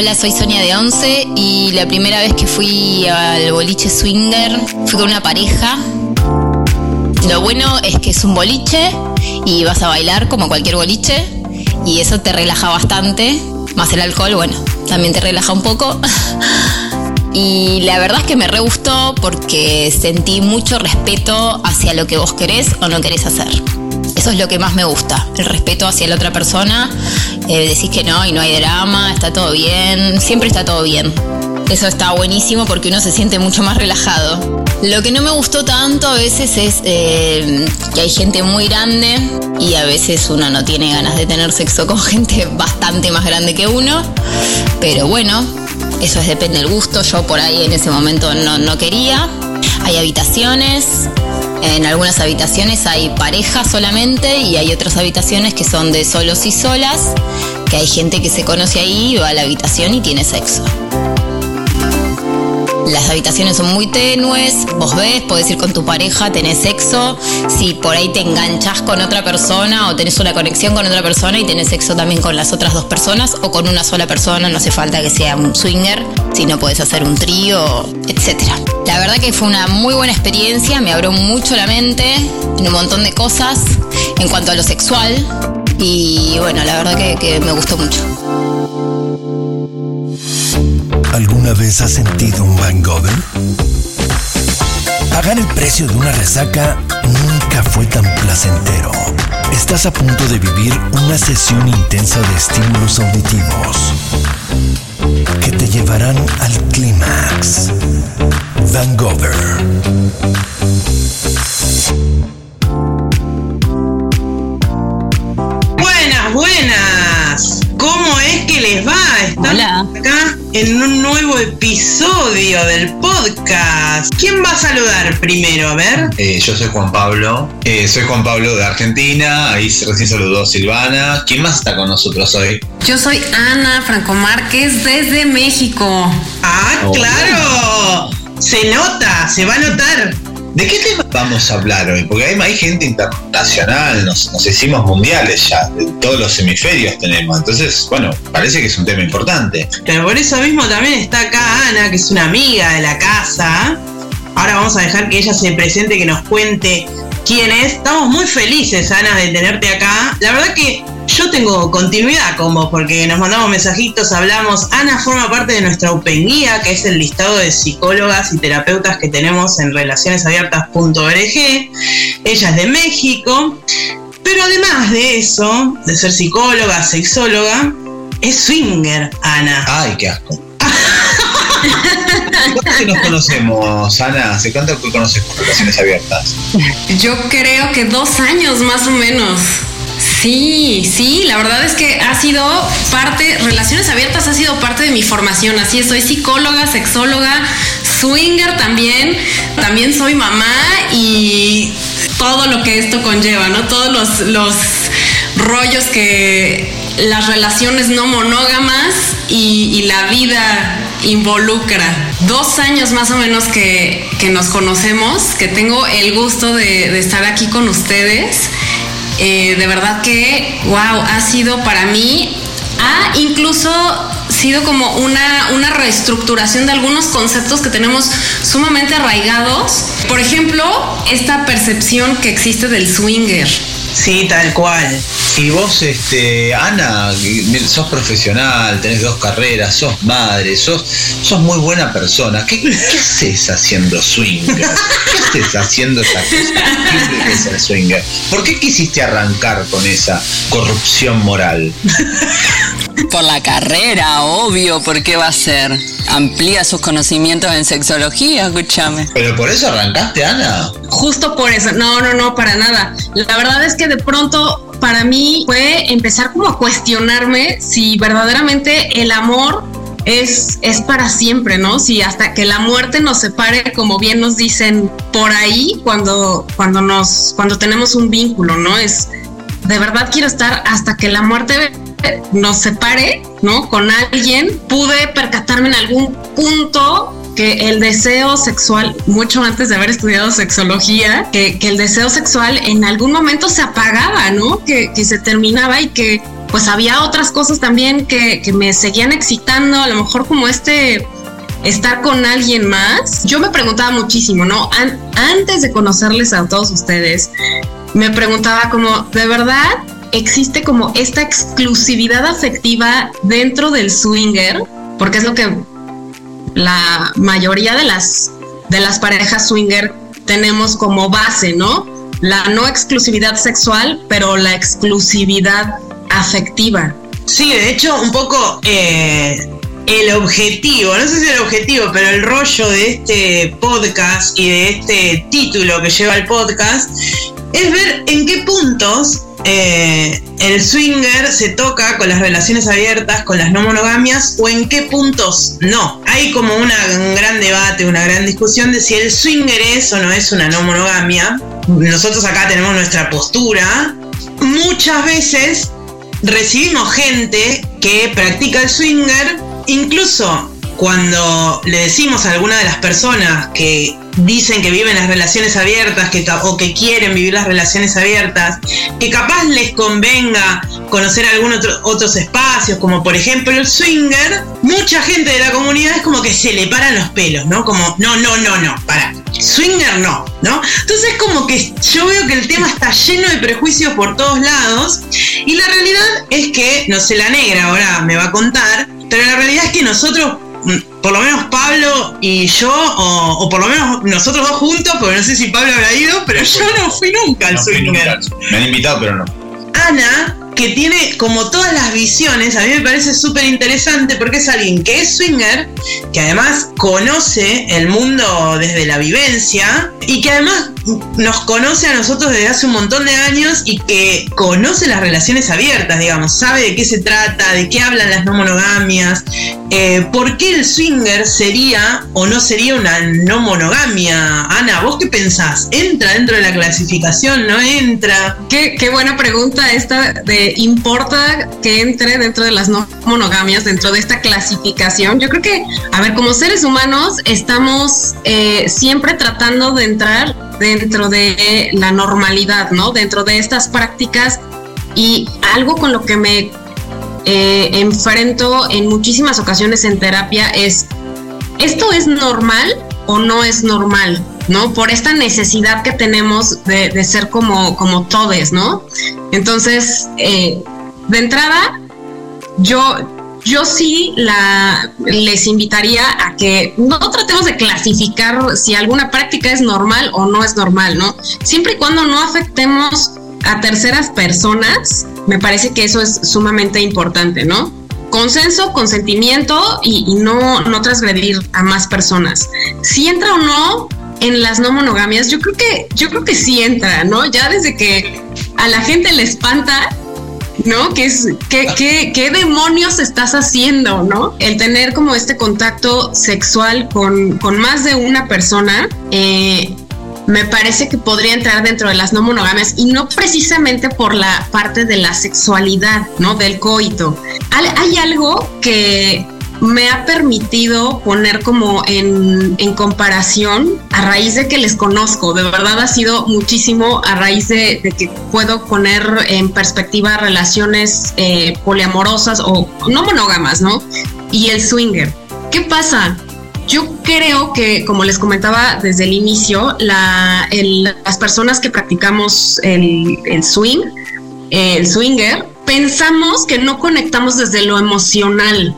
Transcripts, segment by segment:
Hola, soy Sonia de Once y la primera vez que fui al boliche swinger fui con una pareja. Lo bueno es que es un boliche y vas a bailar como cualquier boliche y eso te relaja bastante. Más el alcohol, bueno, también te relaja un poco. Y la verdad es que me re gustó porque sentí mucho respeto hacia lo que vos querés o no querés hacer. Eso es lo que más me gusta, el respeto hacia la otra persona. Eh, decís que no y no hay drama, está todo bien, siempre está todo bien. Eso está buenísimo porque uno se siente mucho más relajado. Lo que no me gustó tanto a veces es eh, que hay gente muy grande y a veces uno no tiene ganas de tener sexo con gente bastante más grande que uno. Pero bueno, eso es depende del gusto. Yo por ahí en ese momento no, no quería. Hay habitaciones, en algunas habitaciones hay parejas solamente y hay otras habitaciones que son de solos y solas, que hay gente que se conoce ahí, va a la habitación y tiene sexo. Las habitaciones son muy tenues, vos ves, podés ir con tu pareja, tenés sexo, si por ahí te enganchás con otra persona o tenés una conexión con otra persona y tenés sexo también con las otras dos personas o con una sola persona, no hace falta que sea un swinger, si no podés hacer un trío, etc. La verdad que fue una muy buena experiencia, me abrió mucho la mente en un montón de cosas en cuanto a lo sexual y bueno, la verdad que, que me gustó mucho. ¿Alguna vez has sentido un hangover? Pagar el precio de una resaca nunca fue tan placentero. Estás a punto de vivir una sesión intensa de estímulos auditivos que te llevarán al clímax. Hangover. Buenas, buenas. ¿Cómo es que les va? Estamos Hola. acá en un nuevo episodio del podcast. ¿Quién va a saludar primero? A ver. Eh, yo soy Juan Pablo, Eh, soy Juan Pablo de Argentina, ahí recién saludó Silvana. ¿Quién más está con nosotros hoy? Yo soy Ana Franco Márquez desde México. Ah, claro. Se nota, se va a notar. ¿De qué tema vamos a hablar hoy? Porque hay, hay gente internacional, nos, nos hicimos mundiales ya, de todos los hemisferios tenemos. Entonces, bueno, parece que es un tema importante. Pero por eso mismo también está acá Ana, que es una amiga de la casa. Ahora vamos a dejar que ella se presente, que nos cuente quién es. Estamos muy felices, Ana, de tenerte acá. La verdad que yo tengo continuidad con vos, porque nos mandamos mensajitos, hablamos. Ana forma parte de nuestra Open Guía, que es el listado de psicólogas y terapeutas que tenemos en relacionesabiertas.org. Ella es de México. Pero además de eso, de ser psicóloga, sexóloga, es swinger, Ana. Ay, qué asco. ¿Cuánto que nos conocemos, Ana? ¿Hace cuánto que conoces relaciones abiertas? Yo creo que dos años más o menos. Sí, sí, la verdad es que ha sido parte, Relaciones Abiertas ha sido parte de mi formación, así es, soy psicóloga, sexóloga, swinger también, también soy mamá y todo lo que esto conlleva, ¿no? Todos los, los rollos que las relaciones no monógamas y, la vida involucra. Dos años más o menos que, nos conocemos, que tengo el gusto de estar aquí con ustedes. Eh, de verdad que, wow, ha sido para mí, ha incluso sido como una, una reestructuración de algunos conceptos que tenemos sumamente arraigados. Por ejemplo, esta percepción que existe del swinger. Sí, tal cual. Y vos, este, Ana, sos profesional, tenés dos carreras, sos madre, sos, sos muy buena persona. ¿Qué, qué haces haciendo swinger? ¿Qué haces haciendo esa cosa que es el swinger? ¿Por qué quisiste arrancar con esa corrupción moral? Por la carrera, obvio, ¿por qué va a ser? Amplía sus conocimientos en sexología, escúchame. ¿Pero por eso arrancaste, Ana? Justo por eso, no, no, no, para nada. La verdad es que de pronto para mí fue empezar como a cuestionarme si verdaderamente el amor es, es para siempre, ¿no? Si hasta que la muerte nos separe, como bien nos dicen por ahí, cuando, cuando nos, cuando tenemos un vínculo, ¿no? Es de verdad quiero estar hasta que la muerte nos separe, ¿no? Con alguien. Pude percatarme en algún punto que el deseo sexual, mucho antes de haber estudiado sexología, que, que el deseo sexual en algún momento se apagaba, ¿no? Que, que se terminaba y que pues había otras cosas también que, que me seguían excitando, a lo mejor como este estar con alguien más. Yo me preguntaba muchísimo, ¿no? antes de conocerles a todos ustedes, me preguntaba como, ¿de verdad existe como esta exclusividad afectiva dentro del swinger? Porque es lo que la mayoría de las, de las parejas swinger tenemos como base, ¿no? La no exclusividad sexual, pero la exclusividad afectiva. Sí, de hecho, un poco eh, el objetivo, no sé si el objetivo, pero el rollo de este podcast y de este título que lleva el podcast es ver en qué puntos eh, el swinger se toca con las relaciones abiertas, con las no monogamias, o en qué puntos no. Hay como un gran debate, una gran discusión de si el swinger es o no es una no monogamia. Nosotros acá tenemos nuestra postura. Muchas veces recibimos gente que practica el swinger, incluso cuando le decimos a alguna de las personas que dicen que viven las relaciones abiertas que, o que quieren vivir las relaciones abiertas, que capaz les convenga conocer algunos otros espacios, como por ejemplo el swinger, mucha gente de la comunidad es como que se le paran los pelos, ¿no? Como, no, no, no, no, para. Swinger no, ¿no? Entonces como que yo veo que el tema está lleno de prejuicios por todos lados y la realidad es que, no sé, la negra ahora me va a contar, pero la realidad es que nosotros por lo menos Pablo y yo, o, por lo menos nosotros dos juntos, porque no sé si Pablo habrá ido, pero yo no fui nunca al swinger. Me han invitado, pero no. Ana que tiene como todas las visiones, a mí me parece súper interesante porque es alguien que es swinger, que además conoce el mundo desde la vivencia y que además nos conoce a nosotros desde hace un montón de años y que conoce las relaciones abiertas, digamos, sabe de qué se trata, de qué hablan las no monogamias, eh, por qué el swinger sería o no sería una no monogamia. Ana, ¿vos qué pensás? ¿Entra dentro de la clasificación? ¿No entra? Qué, qué buena pregunta esta de importa que entre dentro de las no monogamias, dentro de esta clasificación. Yo creo que, a ver, como seres humanos estamos eh, siempre tratando de entrar dentro de la normalidad, ¿no? Dentro de estas prácticas y algo con lo que me eh, enfrento en muchísimas ocasiones en terapia es, ¿esto es normal o no es normal? ¿no? Por esta necesidad que tenemos de, ser como, como todes, ¿no? Entonces, eh, de entrada, yo, yo sí la, les invitaría a que no tratemos de clasificar si alguna práctica es normal o no es normal, ¿no? Siempre y cuando no afectemos a terceras personas, me parece que eso es sumamente importante, ¿no? Consenso, consentimiento y, no, no transgredir a más personas. Si entra o no, en las no monogamias, yo creo que, yo creo que sí entra, ¿no? Ya desde que a la gente le espanta, ¿no? ¿Qué, es, qué, qué, qué demonios estás haciendo, ¿no? El tener como este contacto sexual con, con más de una persona, eh, me parece que podría entrar dentro de las no monogamias y no precisamente por la parte de la sexualidad, ¿no? Del coito. Hay algo que me ha permitido poner como en, comparación a raíz de que les conozco. De verdad ha sido muchísimo a raíz de, que puedo poner en perspectiva relaciones eh, poliamorosas o no monógamas, ¿no? Y el swinger. ¿Qué pasa? Yo creo que, como les comentaba desde el inicio, las personas que practicamos el, el swing, el swinger, pensamos que no conectamos desde lo emocional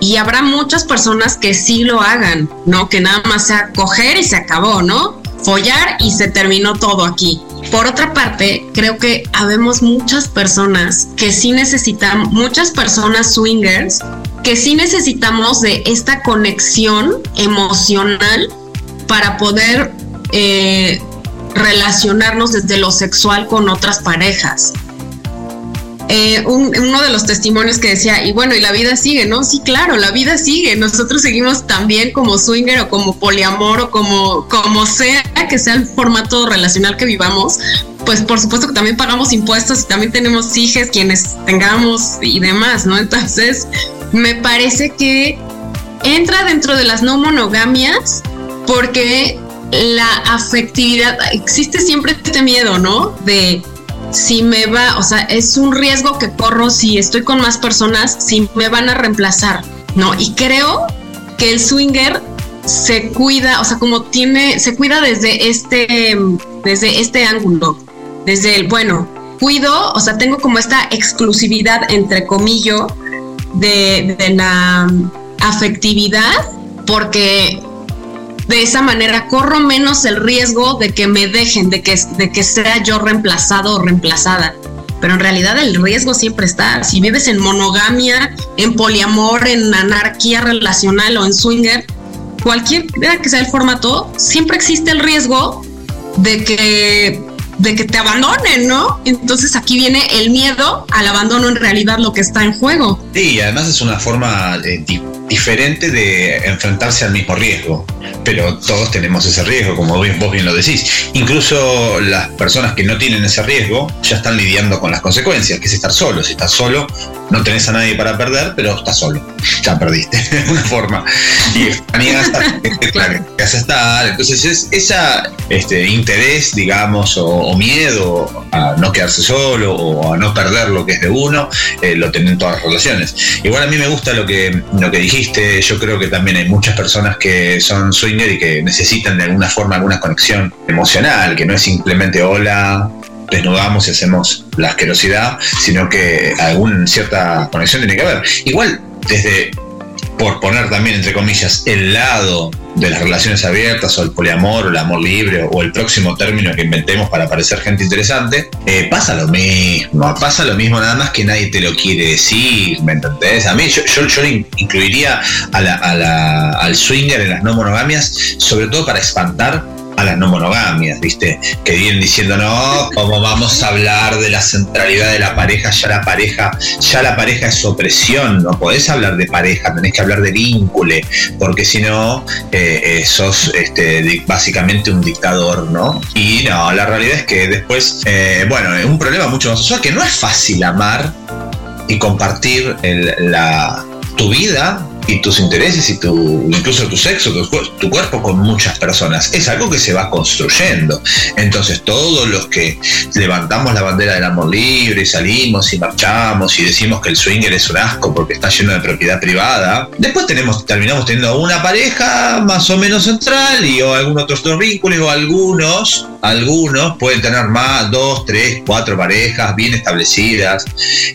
y habrá muchas personas que sí lo hagan, ¿no? Que nada más sea coger y se acabó, ¿no? Follar y se terminó todo aquí. Por otra parte, creo que habemos muchas personas que sí necesitan, muchas personas swingers, que sí necesitamos de esta conexión emocional para poder eh, relacionarnos desde lo sexual con otras parejas. Eh, uno de los testimonios que decía, y bueno, y la vida sigue, ¿no? Sí, claro, la vida sigue. Nosotros seguimos también como swinger o como poliamor o como, como sea que sea el formato relacional que vivamos. Pues por supuesto que también pagamos impuestos y también tenemos hijos quienes tengamos y demás, ¿no? Entonces, me parece que entra dentro de las no monogamias porque la afectividad, existe siempre este miedo, ¿no? De si me va, o sea, es un riesgo que corro si estoy con más personas, si me van a reemplazar, ¿no? Y creo que el swinger se cuida, o sea, como tiene, se cuida desde este, desde este ángulo, desde el, bueno, cuido, o sea, tengo como esta exclusividad, entre comillas, de, de la afectividad, porque de esa manera corro menos el riesgo de que me dejen, de que, de que sea yo reemplazado o reemplazada. Pero en realidad el riesgo siempre está. Si vives en monogamia, en poliamor, en anarquía relacional o en swinger, cualquier que sea el formato, siempre existe el riesgo de que de que te abandonen, ¿no? Entonces aquí viene el miedo al abandono en realidad lo que está en juego. Sí, además es una forma eh, diferente de enfrentarse al mismo riesgo, pero todos tenemos ese riesgo, como vos bien lo decís. Incluso las personas que no tienen ese riesgo ya están lidiando con las consecuencias, que es estar solo. Si estás solo, no tenés a nadie para perder, pero estás solo. Ya perdiste, de una forma. Y extrañas claro, que estar. Entonces es ese este, interés, digamos, o, miedo a no quedarse solo o a no perder lo que es de uno, eh, lo tienen todas las relaciones. Igual a mí me gusta lo que, lo que dijiste yo creo que también hay muchas personas que son swinger y que necesitan de alguna forma alguna conexión emocional, que no es simplemente hola, desnudamos y hacemos la asquerosidad, sino que alguna cierta conexión tiene que haber. Igual, desde por poner también entre comillas el lado de las relaciones abiertas o el poliamor o el amor libre o el próximo término que inventemos para parecer gente interesante, eh, pasa lo mismo, pasa lo mismo nada más que nadie te lo quiere decir, ¿me entendés? A mí yo, yo, incluiría al swinger en las no monogamias, sobre todo para espantar las no monogamias, ¿viste? Que vienen diciendo, no, ¿cómo vamos a hablar de la centralidad de la pareja? Ya la pareja, ya la pareja es opresión, no podés hablar de pareja, tenés que hablar de vínculo, porque si no, eh, eh, sos este, básicamente un dictador, ¿no? Y no, la realidad es que después, eh, bueno, un problema mucho más usual, que no es fácil amar y compartir la, tu vida y tus intereses y tu, incluso tu sexo, tu, cuerpo con muchas personas. Es algo que se va construyendo. Entonces todos los que levantamos la bandera del amor libre y salimos y marchamos y decimos que el swinger es un asco porque está lleno de propiedad privada, después tenemos, terminamos teniendo una pareja más o menos central y o algún otro vínculos o algunos, algunos pueden tener más, dos, tres, cuatro parejas bien establecidas,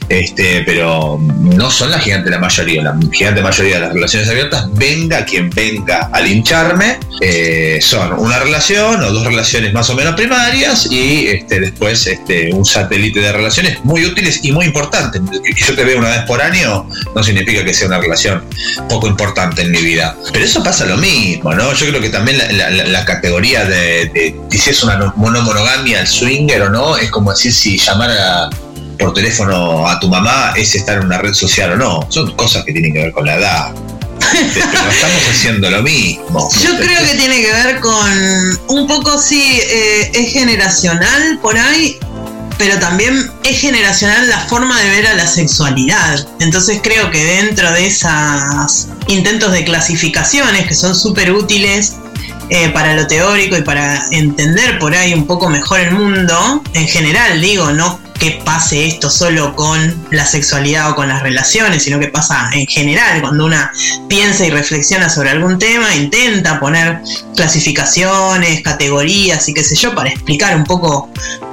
este, pero no son la gigante la mayoría, la gigante mayoría las relaciones abiertas, venga quien venga a lincharme, eh, son una relación o dos relaciones más o menos primarias y este, después este, un satélite de relaciones muy útiles y muy importantes. Que yo te veo una vez por año no significa que sea una relación poco importante en mi vida. Pero eso pasa lo mismo, ¿no? Yo creo que también la, categoría de, si es una monomonogamia, el swinger o no, es como decir si llamar a por teléfono a tu mamá es estar en una red social o no. Son cosas que tienen que ver con la edad. Pero estamos haciendo lo mismo. Yo creo que tiene que ver con un poco, sí, eh, es generacional por ahí, pero también es generacional la forma de ver a la sexualidad. Entonces creo que dentro de esos intentos de clasificaciones que son súper útiles eh, para lo teórico y para entender por ahí un poco mejor el mundo, en general digo, no que pase esto solo con la sexualidad o con las relaciones, sino que pasa en general, cuando una piensa y reflexiona sobre algún tema, intenta poner clasificaciones, categorías y qué sé yo, para explicar un poco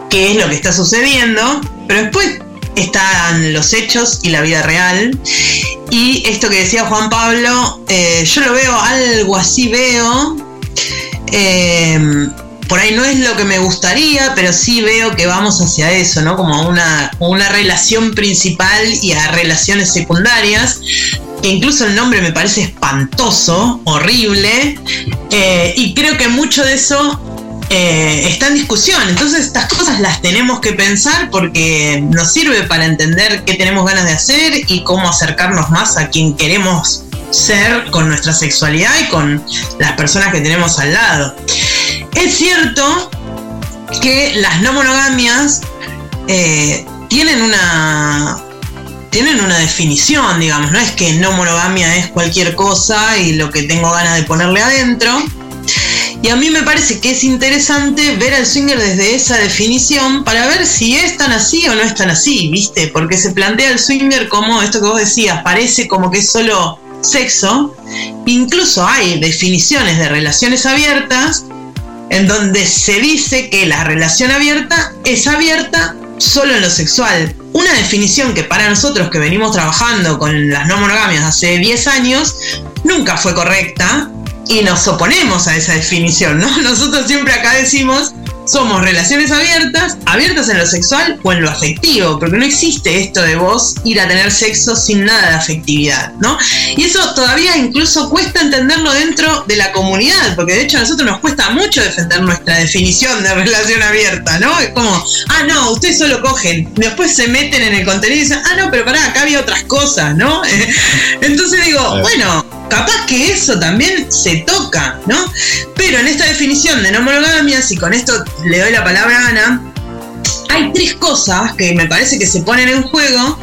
qué es lo que está sucediendo, pero después están los hechos y la vida real. Y esto que decía Juan Pablo, eh, yo lo veo algo así, veo. Eh, por ahí no es lo que me gustaría, pero sí veo que vamos hacia eso, ¿no? Como una, una relación principal y a relaciones secundarias, que incluso el nombre me parece espantoso, horrible, eh, y creo que mucho de eso eh, está en discusión. Entonces estas cosas las tenemos que pensar porque nos sirve para entender qué tenemos ganas de hacer y cómo acercarnos más a quien queremos ser con nuestra sexualidad y con las personas que tenemos al lado. Es cierto que las no monogamias eh, tienen una tienen una definición, digamos, no es que no monogamia es cualquier cosa y lo que tengo ganas de ponerle adentro. Y a mí me parece que es interesante ver al swinger desde esa definición para ver si es tan así o no es tan así, ¿viste? Porque se plantea el swinger como esto que vos decías, parece como que es solo sexo. Incluso hay definiciones de relaciones abiertas en donde se dice que la relación abierta es abierta solo en lo sexual. Una definición que para nosotros que venimos trabajando con las no monogamias hace 10 años nunca fue correcta y nos oponemos a esa definición, ¿no? Nosotros siempre acá decimos somos relaciones abiertas, abiertas en lo sexual o en lo afectivo, porque no existe esto de vos ir a tener sexo sin nada de afectividad, ¿no? Y eso todavía incluso cuesta entenderlo dentro de la comunidad, porque de hecho a nosotros nos cuesta mucho defender nuestra definición de relación abierta, ¿no? Es como, ah, no, ustedes solo cogen, después se meten en el contenido y dicen, ah, no, pero pará, acá había otras cosas, ¿no? Entonces digo, bueno, capaz que eso también se toca, ¿no? Pero en esta definición de no monogamias, y con esto le doy la palabra a Ana, hay tres cosas que me parece que se ponen en juego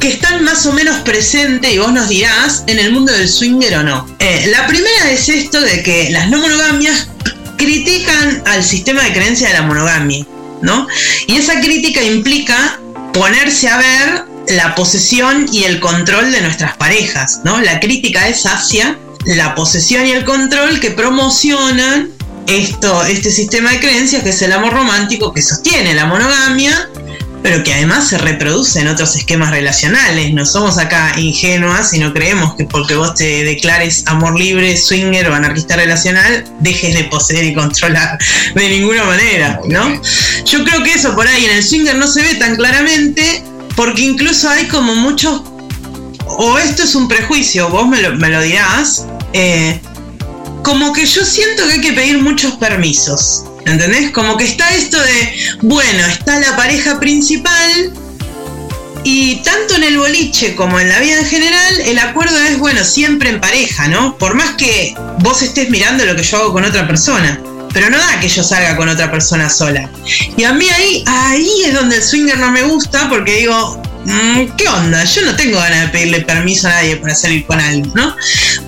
que están más o menos presentes, y vos nos dirás, en el mundo del swinger o no. Eh, la primera es esto de que las no monogamias critican al sistema de creencia de la monogamia, ¿no? Y esa crítica implica ponerse a ver la posesión y el control de nuestras parejas, ¿no? La crítica es hacia la posesión y el control que promocionan esto, este sistema de creencias que es el amor romántico que sostiene la monogamia, pero que además se reproduce en otros esquemas relacionales. No somos acá ingenuas y no creemos que porque vos te declares amor libre, swinger o anarquista relacional, dejes de poseer y controlar de ninguna manera, ¿no? Yo creo que eso por ahí en el swinger no se ve tan claramente, porque incluso hay como muchos, o esto es un prejuicio, vos me lo, dirás, eh, como que yo siento que hay que pedir muchos permisos. ¿Entendés? Como que está esto de, bueno, está la pareja principal y tanto en el boliche como en la vida en general, el acuerdo es, bueno, siempre en pareja, ¿no? Por más que vos estés mirando lo que yo hago con otra persona. Pero no da que yo salga con otra persona sola. Y a mí ahí, ahí es donde el swinger no me gusta porque digo, Mm, ¿qué onda? Yo no tengo ganas de pedirle permiso a nadie para salir con alguien, ¿no?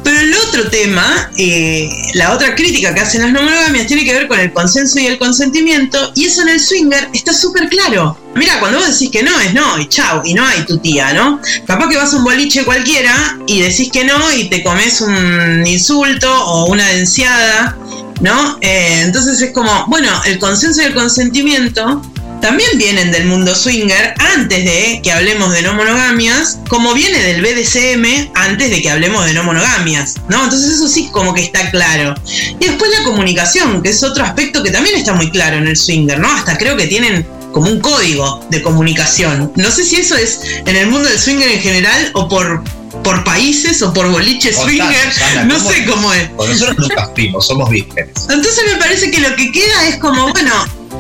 Pero el otro tema, eh, la otra crítica que hacen las no monogamias tiene que ver con el consenso y el consentimiento, y eso en el swinger está súper claro. Mira, cuando vos decís que no, es no, y chau, y no hay tu tía, ¿no? Capaz que vas a un boliche cualquiera y decís que no y te comes un insulto o una denciada, ¿no? Eh, entonces es como, bueno, el consenso y el consentimiento también vienen del mundo swinger antes de que hablemos de no monogamias, como viene del BDSM antes de que hablemos de no monogamias, ¿no? Entonces eso sí como que está claro. Y después la comunicación, que es otro aspecto que también está muy claro en el swinger, ¿no? Hasta creo que tienen como un código de comunicación. No sé si eso es en el mundo del swinger en general o por por países o por boliches swinger, no sé cómo es. nosotros nunca fuimos, somos vírgenes. Entonces me parece que lo que queda es como, bueno,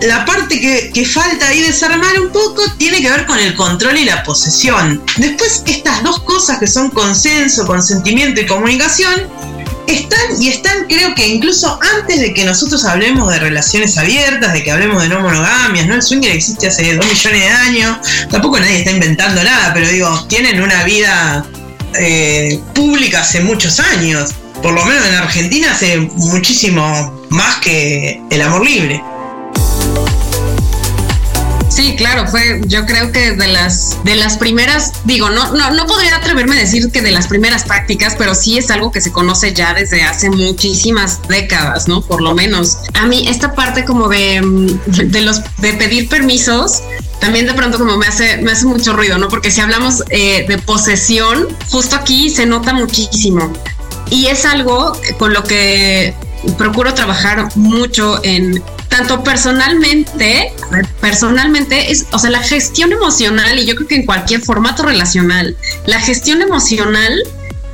la parte que, falta ahí desarmar un poco tiene que ver con el control y la posesión. Después, estas dos cosas que son consenso, consentimiento y comunicación, están y están, creo que incluso antes de que nosotros hablemos de relaciones abiertas, de que hablemos de no monogamias, ¿no? El swinger existe hace dos millones de años, tampoco nadie está inventando nada, pero digo, tienen una vida eh, pública hace muchos años, por lo menos en Argentina hace muchísimo más que el amor libre. Sí, claro, fue, yo creo que de las, de las primeras, digo, no, no, no podría atreverme a decir que de las primeras prácticas, pero sí es algo que se conoce ya desde hace muchísimas décadas, ¿no? Por lo menos. A mí, esta parte como de, de los, de pedir permisos, también de pronto como me hace, me hace mucho ruido, ¿no? Porque si hablamos eh, de posesión, justo aquí se nota muchísimo. Y es algo con lo que procuro trabajar mucho en tanto personalmente, personalmente es, o sea, la gestión emocional y yo creo que en cualquier formato relacional, la gestión emocional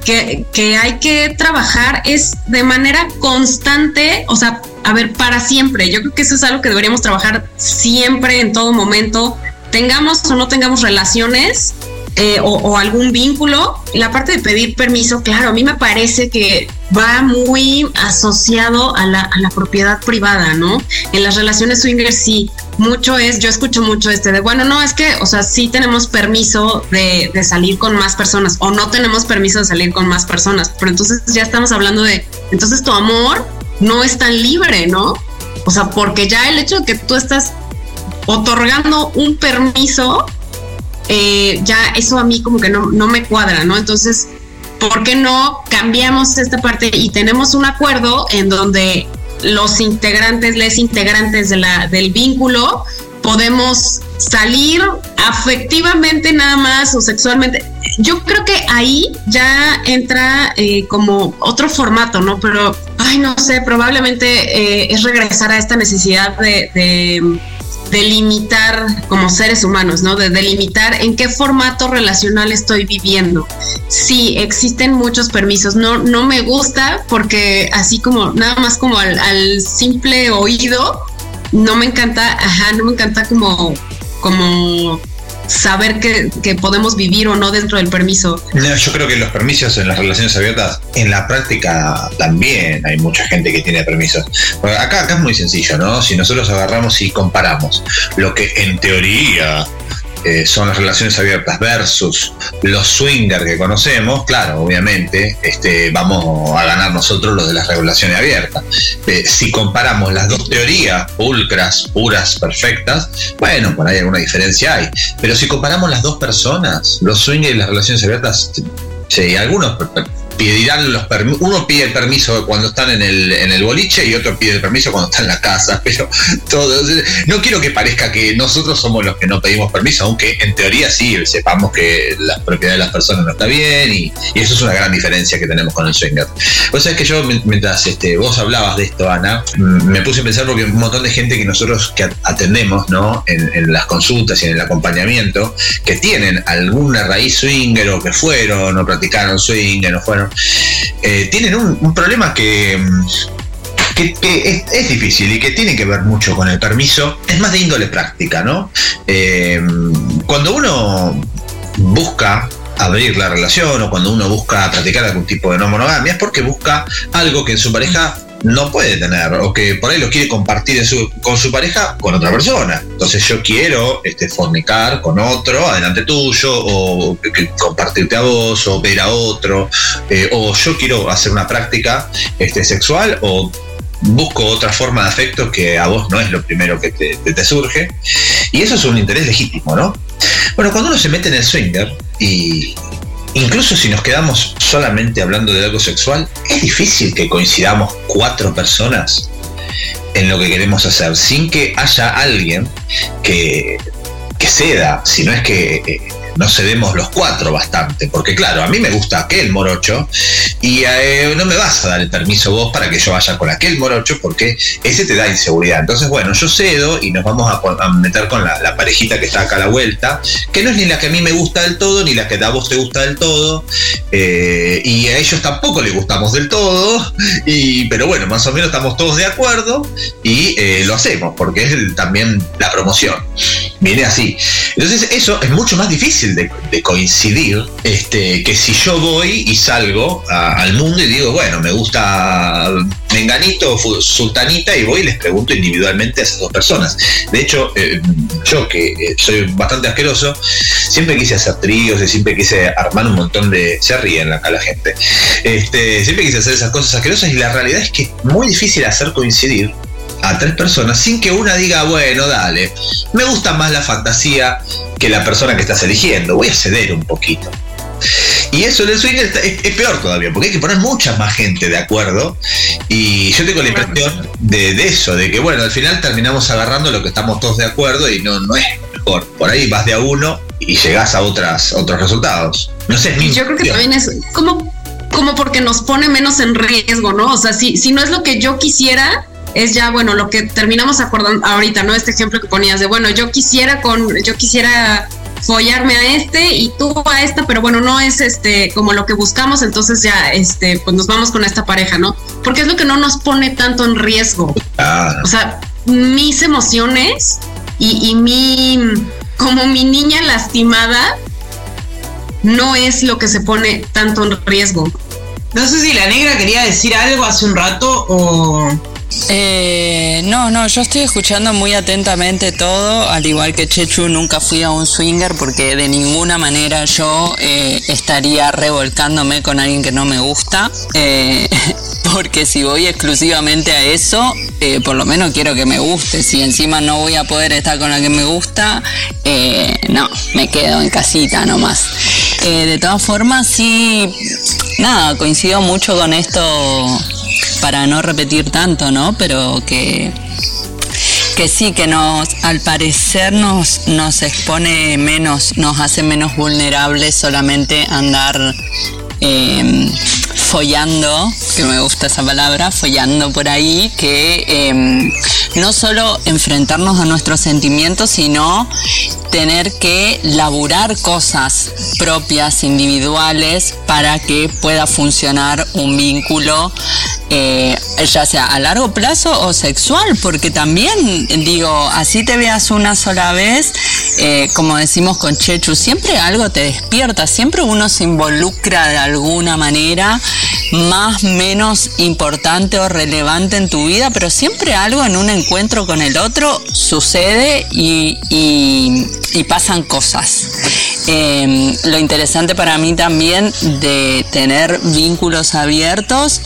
que, que hay que trabajar es de manera constante, o sea, a ver, para siempre. Yo creo que eso es algo que deberíamos trabajar siempre, en todo momento, tengamos o no tengamos relaciones, eh, o, algún vínculo. La parte de pedir permiso, claro, a mí me parece que va muy asociado a la, propiedad privada, ¿no? En las relaciones swingers sí, mucho es, yo escucho mucho este de, bueno, no, es que, o sea, sí tenemos permiso de, de salir con más personas o no tenemos permiso de salir con más personas, pero entonces ya estamos hablando de, entonces tu amor no es tan libre, ¿no? O sea, porque ya el hecho de que tú estás otorgando un permiso, eh, ya eso a mí como que no, no me cuadra, ¿no? Entonces, ¿por qué no cambiamos esta parte y tenemos un acuerdo en donde los integrantes, les integrantes de la, del vínculo, podemos salir afectivamente nada más o sexualmente. Yo creo que ahí ya entra eh, como otro formato, ¿no? Pero, ay, no sé, probablemente eh, es regresar a esta necesidad de, de delimitar como seres humanos, ¿no? De delimitar en qué formato relacional estoy viviendo. Sí, existen muchos permisos. No, no me gusta porque así como, nada más como al, al simple oído, no me encanta, ajá, no me encanta como, como saber que, que, podemos vivir o no dentro del permiso. No, yo creo que los permisos en las relaciones abiertas, en la práctica también hay mucha gente que tiene permisos. Acá, acá es muy sencillo, ¿no? Si nosotros agarramos y comparamos lo que en teoría eh, son las relaciones abiertas versus los swingers que conocemos, claro, obviamente, este, vamos a ganar nosotros los de las relaciones abiertas. Eh, si comparamos las dos teorías pulcras, puras, perfectas, bueno, por ahí alguna diferencia hay. Pero si comparamos las dos personas, los swingers y las relaciones abiertas, sí, algunos pedirán los permisos. Uno pide el permiso cuando están en el, en el boliche y otro pide el permiso cuando está en la casa. Pero todo. No quiero que parezca que nosotros somos los que no pedimos permiso, aunque en teoría sí sepamos que la propiedad de las personas no está bien y, eso es una gran diferencia que tenemos con el swinger. Vos sabés que yo, mientras este, vos hablabas de esto, Ana, me puse a pensar porque un montón de gente que nosotros que atendemos ¿no? en, en las consultas y en el acompañamiento, que tienen alguna raíz swinger o que fueron o practicaron swinger o fueron eh, tienen un, problema que, es, es, difícil y que tiene que ver mucho con el permiso. Es más de índole práctica, ¿no? Eh, cuando uno busca abrir la relación o cuando uno busca practicar algún tipo de no monogamia es porque busca algo que en su pareja no puede tener o que por ahí lo quiere compartir con su pareja con otra persona. Entonces yo quiero este, fornicar con otro adelante tuyo o compartirte a vos o ver a otro eh, o yo quiero hacer una práctica este, sexual o busco otra forma de afecto que a vos no es lo primero que te surge y eso es un interés legítimo, ¿no? Bueno, cuando uno se mete en el swinger y, Incluso si nos quedamos solamente hablando de algo sexual, es difícil que coincidamos cuatro personas en lo que queremos hacer, sin que haya alguien que, que ceda, si no es que eh, no cedemos los cuatro bastante, porque claro, a mí me gusta aquel morocho y eh, no me vas a dar el permiso vos para que yo vaya con aquel morocho porque ese te da inseguridad. Entonces, bueno, yo cedo y nos vamos a, meter con la, parejita que está acá a la vuelta, que no es ni la que a mí me gusta del todo, ni la que a vos te gusta del todo, eh, y a ellos tampoco les gustamos del todo, y, pero bueno, más o menos estamos todos de acuerdo y lo hacemos, porque es también la promoción. Viene así. Entonces, eso es mucho más difícil de, coincidir este, que si yo voy y salgo al mundo y digo, bueno, me gusta Menganito, Sultanita, y voy y les pregunto individualmente a esas dos personas. De hecho, eh, yo que eh, soy bastante asqueroso, siempre quise hacer tríos y siempre quise armar un montón de. Se ríen acá la gente. Este, siempre quise hacer esas cosas asquerosas y la realidad es que es muy difícil hacer coincidir a tres personas sin que una diga, bueno, dale, me gusta más la fantasía que la persona que estás eligiendo, voy a ceder un poquito. Y eso del swing es, es, es, peor todavía, porque hay que poner mucha más gente de acuerdo. Y yo tengo la impresión de, de, eso, de que bueno, al final terminamos agarrando lo que estamos todos de acuerdo y no, no es mejor. Por ahí vas de a uno y llegás a otras, otros resultados. No sé, es yo creo que también es como, como porque nos pone menos en riesgo, ¿no? O sea, si, si no es lo que yo quisiera, es ya bueno lo que terminamos acordando ahorita, ¿no? Este ejemplo que ponías de bueno, yo quisiera con, yo quisiera follarme a este y tú a esta, pero bueno, no es este como lo que buscamos, entonces ya este pues nos vamos con esta pareja, ¿no? Porque es lo que no nos pone tanto en riesgo. Ah. O sea, mis emociones y, y mi como mi niña lastimada no es lo que se pone tanto en riesgo. No sé si la negra quería decir algo hace un rato o eh, no, no, yo estoy escuchando muy atentamente todo, al igual que Chechu, nunca fui a un swinger porque de ninguna manera yo eh, estaría revolcándome con alguien que no me gusta, eh, porque si voy exclusivamente a eso, eh, por lo menos quiero que me guste. Si encima no voy a poder estar con la que me gusta, no, me quedo en casita nomás. De todas formas, sí, nada, coincido mucho con esto para no repetir tanto, ¿no? Pero que que sí, que nos, al parecer nos, nos expone menos, nos hace menos vulnerables solamente andar eh, follando, que me gusta esa palabra, follando por ahí, que em, no solo enfrentarnos a nuestros sentimientos, sino tener que laburar cosas propias, individuales, para que pueda funcionar un vínculo, eh, ya sea a largo plazo o sexual, porque también, digo, así te veas una sola vez, eh, como decimos con Chechu, siempre algo te despierta, siempre uno se involucra de alguna manera, más, menos importante o relevante en tu vida, pero siempre algo en un encuentro con el otro sucede y, pasan cosas. Em, lo interesante para mí también de tener vínculos abiertos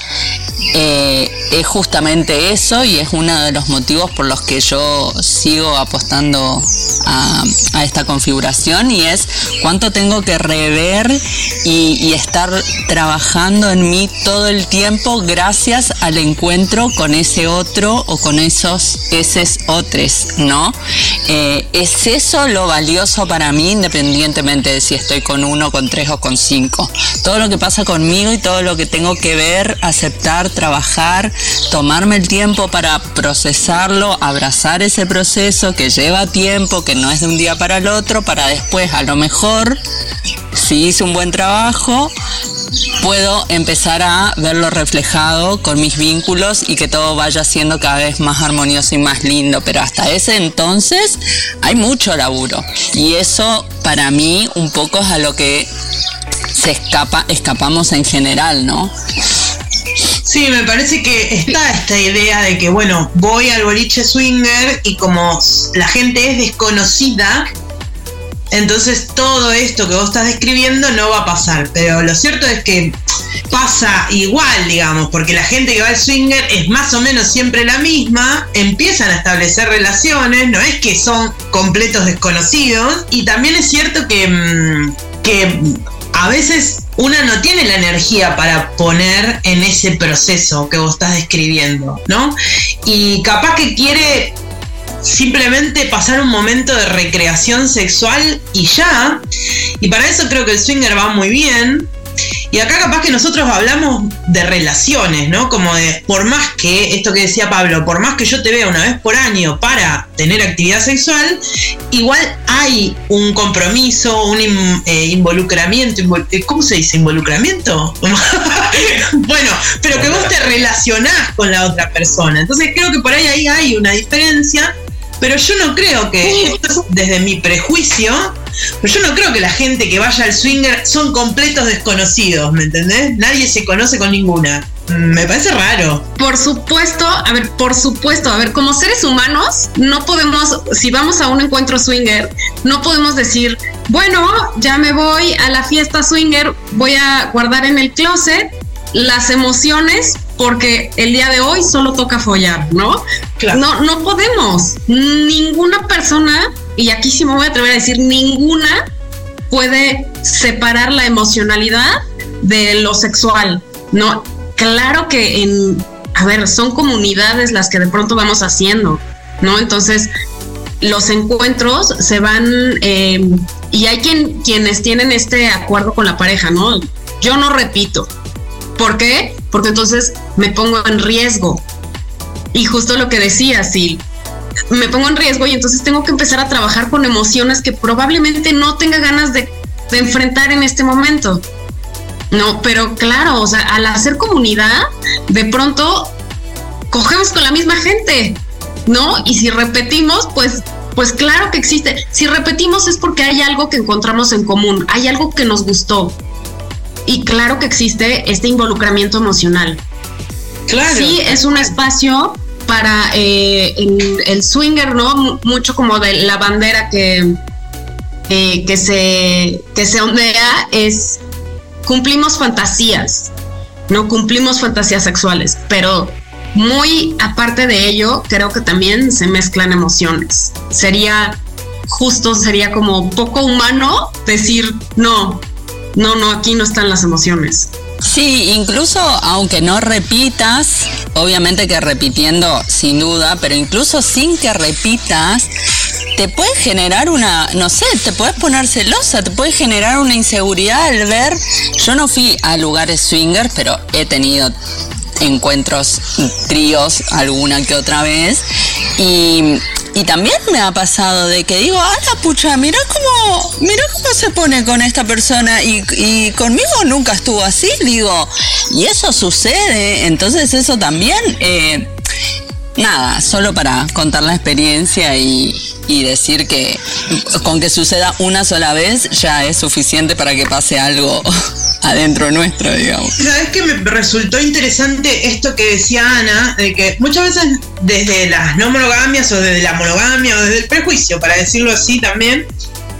eh, es justamente eso y es uno de los motivos por los que yo sigo apostando a, esta configuración y es cuánto tengo que rever y, estar trabajando en mí todo el tiempo gracias al encuentro con ese otro o con esos esos otros, ¿no? Eh, es eso lo valioso para mí independientemente de si estoy con uno, con tres o con cinco. Todo lo que pasa conmigo y todo lo que tengo que ver, aceptar, trabajar, tomarme el tiempo para procesarlo, abrazar ese proceso que lleva tiempo, que no es de un día para el otro, para después a lo mejor, si hice un buen trabajo, puedo empezar a verlo reflejado con mis vínculos y que todo vaya siendo cada vez más armonioso y más lindo. Pero hasta ese entonces hay mucho laburo. Y eso para mí un poco es a lo que se escapa, escapamos en general, ¿no? Sí, me parece que está esta idea de que, bueno, voy al boliche swinger y como la gente es desconocida, entonces todo esto que vos estás describiendo no va a pasar. Pero lo cierto es que pasa igual, digamos, porque la gente que va al swinger es más o menos siempre la misma, empiezan a establecer relaciones, no es que son completos desconocidos, y también es cierto que, mm, que a veces una no tiene la energía para poner en ese proceso que vos estás describiendo, ¿no? Y capaz que quiere simplemente pasar un momento de recreación sexual y ya. Y para eso creo que el swinger va muy bien. Y acá capaz que nosotros hablamos de relaciones, ¿no? Como de, por más que, esto que decía Pablo, por más que yo te vea una vez por año para tener actividad sexual, igual hay un compromiso, un eh, involucramiento, eh, ¿cómo se dice? ¿Involucramiento? bueno, pero que vos te relacionás con la otra persona. Entonces creo que por ahí, ahí hay una diferencia, pero yo no creo que, desde mi prejuicio, pero yo no creo que la gente que vaya al swinger son completos desconocidos, ¿me entendés? Nadie se conoce con ninguna. Me parece raro. Por supuesto, a ver, por supuesto, a ver, como seres humanos, no podemos, si vamos a un encuentro swinger, no podemos decir, bueno, ya me voy a la fiesta swinger, voy a guardar en el closet las emociones porque el día de hoy solo toca follar, ¿no? No, no podemos. Ninguna persona y aquí sí me voy a atrever a decir, ninguna puede separar la emocionalidad de lo sexual, ¿no? Claro que en, a ver, son comunidades las que de pronto vamos haciendo, ¿no? Entonces, los encuentros se van, eh, y hay quien, quienes tienen este acuerdo con la pareja, ¿no? Yo no repito. ¿Por qué? Porque entonces me pongo en riesgo. Y justo lo que decía, si me pongo en riesgo y entonces tengo que empezar a trabajar con emociones que probablemente no tenga ganas de, enfrentar en este momento. No, pero claro, o sea, al hacer comunidad, de pronto cogemos con la misma gente, ¿no? Y si repetimos, pues, pues claro que existe. Si repetimos es porque hay algo que encontramos en común, hay algo que nos gustó. Y claro que existe este involucramiento emocional. Claro. Sí, es un espacio para eh, el swinger, ¿no? Mucho como de la bandera que, eh, que, se, que se ondea es cumplimos fantasías. no cumplimos fantasías sexuales, pero muy aparte de ello, creo que también se mezclan emociones. Sería justo, sería como poco humano decir, no, no, no, aquí no están las emociones. Sí, incluso aunque no repitas, obviamente que repitiendo sin duda, pero incluso sin que repitas, te puede generar una, no sé, te puedes poner celosa, te puede generar una inseguridad al ver, yo no fui a lugares swinger, pero he tenido encuentros tríos alguna que otra vez y, y también me ha pasado de que digo, ah, la pucha, mira cómo, mira cómo se pone con esta persona y, conmigo nunca estuvo así, digo, y eso sucede, entonces eso también, eh, nada, solo para contar la experiencia y, y decir que con que suceda una sola vez ya es suficiente para que pase algo adentro nuestro, digamos. ¿Sabes que me resultó interesante esto que decía Ana? De que muchas veces desde las no monogamias o desde la monogamia o desde el prejuicio, para decirlo así también,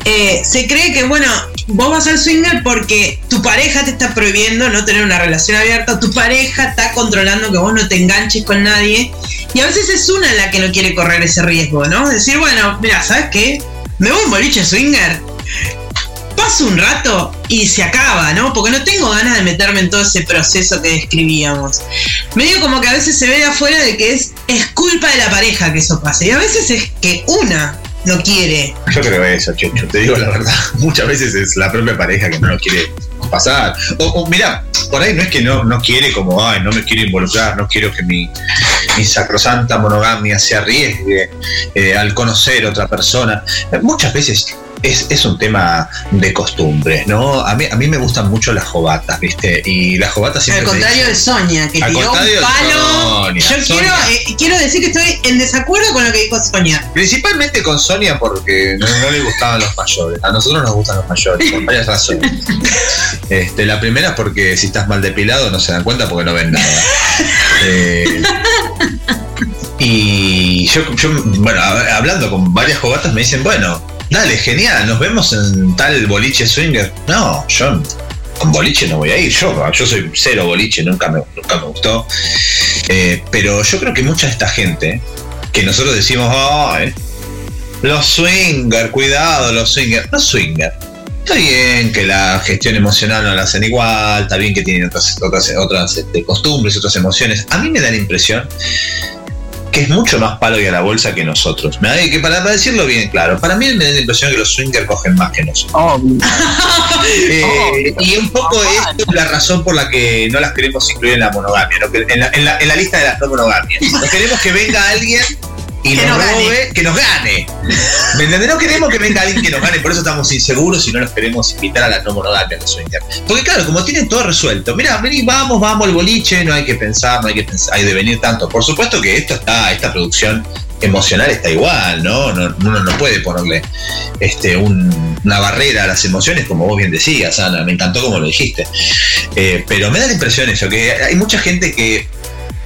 eh, se cree que, bueno, vos vas al swinger porque tu pareja te está prohibiendo no tener una relación abierta, tu pareja está controlando que vos no te enganches con nadie, y a veces es una la que no quiere correr ese riesgo, ¿no? Decir, bueno, mira, ¿sabes qué? Me voy a un boliche swinger, paso un rato y se acaba, ¿no? Porque no tengo ganas de meterme en todo ese proceso que describíamos. Medio como que a veces se ve de afuera de que es, es culpa de la pareja que eso pase, y a veces es que una no quiere. Yo creo eso, Checho, te digo la verdad. Muchas veces es la propia pareja que no lo quiere pasar. O, o mira, por ahí no es que no, no quiere como, ay, no me quiero involucrar, no quiero que mi, mi sacrosanta monogamia se arriesgue eh, al conocer otra persona. Muchas veces es, es, un tema de costumbres, ¿no? A mí, a mí me gustan mucho las jovatas, ¿viste? Y las jovatas siempre. Al contrario de Sonia, que tiró un palo. Sonia, Yo Sonia. Quiero, eh, quiero decir que estoy en desacuerdo con lo que dijo Sonia. Principalmente con Sonia porque no, no, le gustaban los mayores. A nosotros nos gustan los mayores, por varias razones. Este, la primera es porque si estás mal depilado no se dan cuenta porque no ven nada. Eh, y yo, yo, bueno, hablando con varias jovatas me dicen, bueno, dale, genial, nos vemos en tal boliche swinger. No, yo con boliche no voy a ir. Yo, yo soy cero boliche, nunca me, nunca me gustó. Eh, pero yo creo que mucha de esta gente, que nosotros decimos, oh, los swinger, cuidado, los swinger, no swinger. Está bien que la gestión emocional no la hacen igual, está bien que tienen otras, otras, otras este, costumbres, otras emociones. A mí me da la impresión que es mucho más palo y a la bolsa que nosotros. Me da que para, para, decirlo bien claro, para mí me da la impresión que los swingers cogen más que nosotros. Oh. eh, oh. Y un poco esto es la razón por la que no las queremos incluir en la monogamia, ¿no? en, la, en, la, en, la, lista de las no monogamias. No queremos que venga alguien y que nos, robe, gane. que nos gane. ¿Me? No queremos que venga alguien que nos gane, por eso estamos inseguros y no nos queremos invitar a la no monogamia de swinger. Porque claro, como tienen todo resuelto, mira, vení, vamos, vamos al boliche, no hay que pensar, no hay que pensar, hay de venir tanto. Por supuesto que esto está, esta producción emocional está igual, ¿no? no uno no puede ponerle este, un, una barrera a las emociones, como vos bien decías, Ana, me encantó como lo dijiste. Eh, pero me da la impresión eso, que hay mucha gente que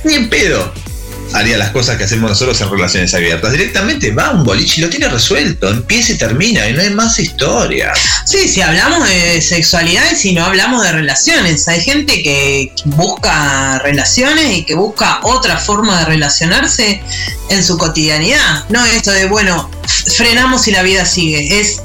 ni en pedo haría las cosas que hacemos nosotros en relaciones abiertas. Directamente va un boliche y lo tiene resuelto, empieza y termina, y no hay más historia. Sí, si hablamos de sexualidad y si no hablamos de relaciones, hay gente que busca relaciones y que busca otra forma de relacionarse en su cotidianidad. No esto de, bueno, frenamos y la vida sigue. Es